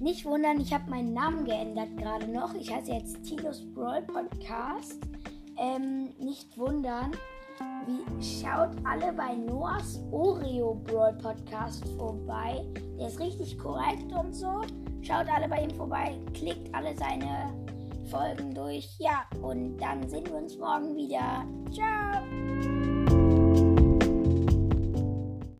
Nicht wundern, ich habe meinen Namen geändert gerade noch. Ich heiße jetzt Tinos Brawl Podcast. Ähm, nicht wundern. Wie, schaut alle bei Noahs Oreo Brawl Podcast vorbei. Der ist richtig korrekt und so. Schaut alle bei ihm vorbei. Klickt alle seine Folgen durch. Ja, und dann sehen wir uns morgen wieder. Ciao.